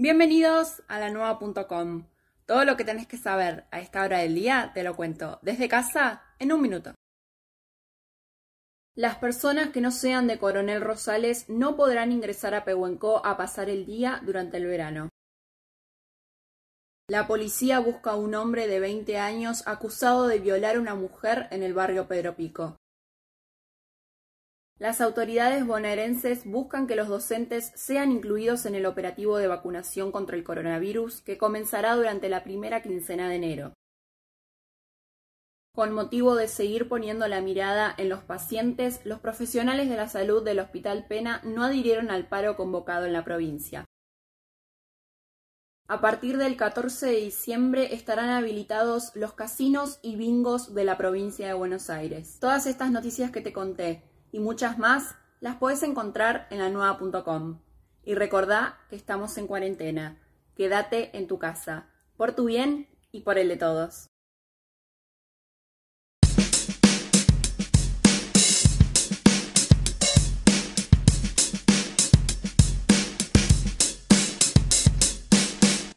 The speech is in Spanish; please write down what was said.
Bienvenidos a la nueva.com. Todo lo que tenés que saber a esta hora del día te lo cuento desde casa en un minuto. Las personas que no sean de Coronel Rosales no podrán ingresar a Pehuenco a pasar el día durante el verano. La policía busca a un hombre de 20 años acusado de violar a una mujer en el barrio Pedro Pico. Las autoridades bonaerenses buscan que los docentes sean incluidos en el operativo de vacunación contra el coronavirus que comenzará durante la primera quincena de enero. Con motivo de seguir poniendo la mirada en los pacientes, los profesionales de la salud del Hospital Pena no adhirieron al paro convocado en la provincia. A partir del 14 de diciembre estarán habilitados los casinos y bingos de la provincia de Buenos Aires. Todas estas noticias que te conté y muchas más las puedes encontrar en la nueva.com. Y recordá que estamos en cuarentena. Quédate en tu casa, por tu bien y por el de todos.